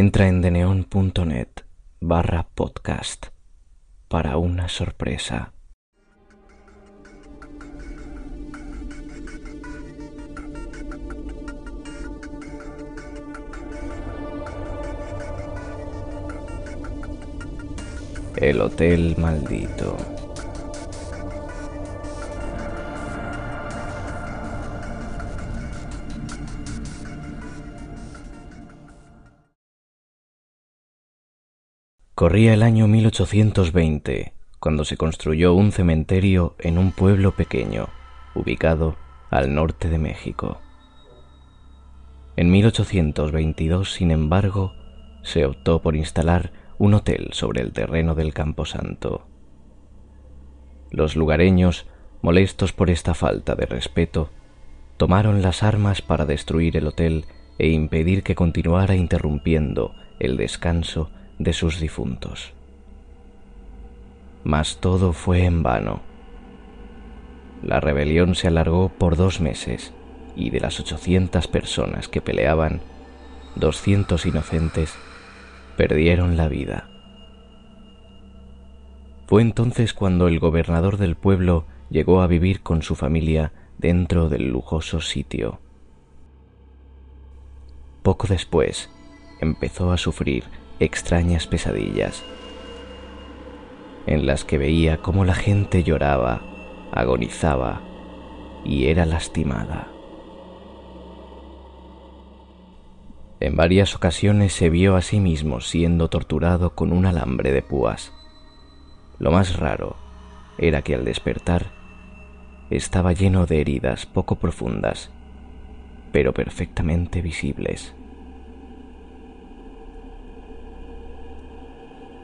Entra en deneon.net barra podcast para una sorpresa. El Hotel Maldito. Corría el año 1820, cuando se construyó un cementerio en un pueblo pequeño, ubicado al norte de México. En 1822, sin embargo, se optó por instalar un hotel sobre el terreno del Camposanto. Los lugareños, molestos por esta falta de respeto, tomaron las armas para destruir el hotel e impedir que continuara interrumpiendo el descanso de sus difuntos. Mas todo fue en vano. La rebelión se alargó por dos meses y de las 800 personas que peleaban, 200 inocentes perdieron la vida. Fue entonces cuando el gobernador del pueblo llegó a vivir con su familia dentro del lujoso sitio. Poco después empezó a sufrir extrañas pesadillas, en las que veía cómo la gente lloraba, agonizaba y era lastimada. En varias ocasiones se vio a sí mismo siendo torturado con un alambre de púas. Lo más raro era que al despertar estaba lleno de heridas poco profundas, pero perfectamente visibles.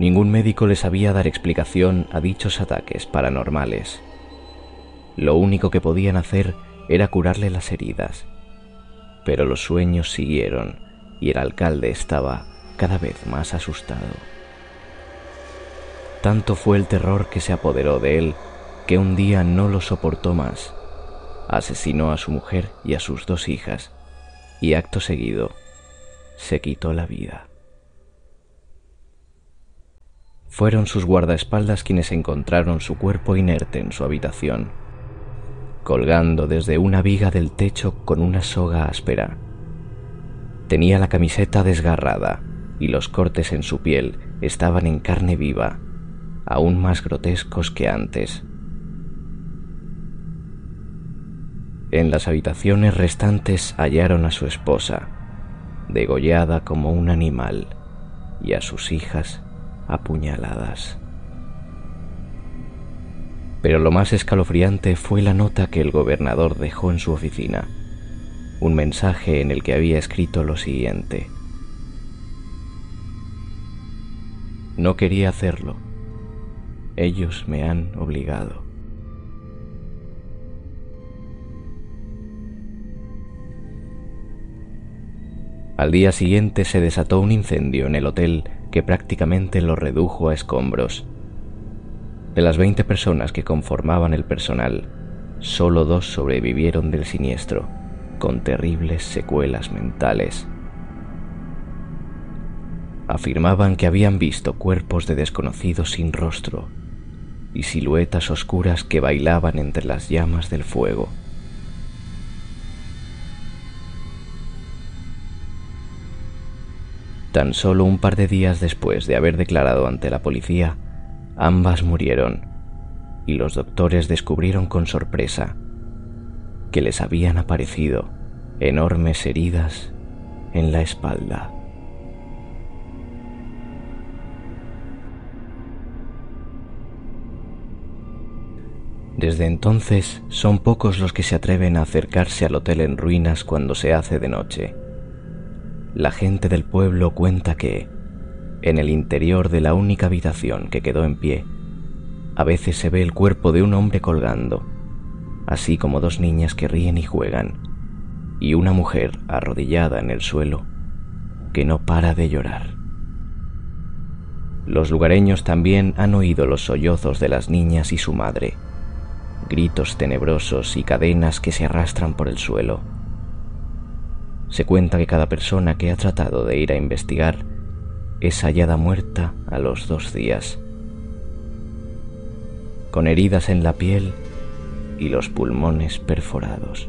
Ningún médico le sabía dar explicación a dichos ataques paranormales. Lo único que podían hacer era curarle las heridas, pero los sueños siguieron y el alcalde estaba cada vez más asustado. Tanto fue el terror que se apoderó de él que un día no lo soportó más. Asesinó a su mujer y a sus dos hijas y acto seguido se quitó la vida. Fueron sus guardaespaldas quienes encontraron su cuerpo inerte en su habitación, colgando desde una viga del techo con una soga áspera Tenía la camiseta desgarrada y los cortes en su piel estaban en carne viva, aún más grotescos que antes. En las habitaciones restantes hallaron a su esposa, degollada como un animal, y a sus hijas apuñaladas. Pero lo más escalofriante fue la nota que el gobernador dejó en su oficina un mensaje en el que había escrito lo siguiente. No quería hacerlo. Ellos me han obligado. Al día siguiente se desató un incendio en el hotel que prácticamente lo redujo a escombros. De las 20 personas que conformaban el personal, solo dos sobrevivieron del siniestro con terribles secuelas mentales. Afirmaban que habían visto cuerpos de desconocidos sin rostro y siluetas oscuras que bailaban entre las llamas del fuego. Tan solo un par de días después de haber declarado ante la policía, ambas murieron y los doctores descubrieron con sorpresa que les habían aparecido enormes heridas en la espalda. Desde entonces son pocos los que se atreven a acercarse al hotel en ruinas cuando se hace de noche. La gente del pueblo cuenta que, en el interior de la única habitación que quedó en pie, a veces se ve el cuerpo de un hombre colgando, así como dos niñas que ríen y juegan, y una mujer arrodillada en el suelo que no para de llorar. Los lugareños también han oído los sollozos de las niñas y su madre, gritos tenebrosos y cadenas que se arrastran por el suelo. Se cuenta que cada persona que ha tratado de ir a investigar es hallada muerta a los dos días, con heridas en la piel y los pulmones perforados.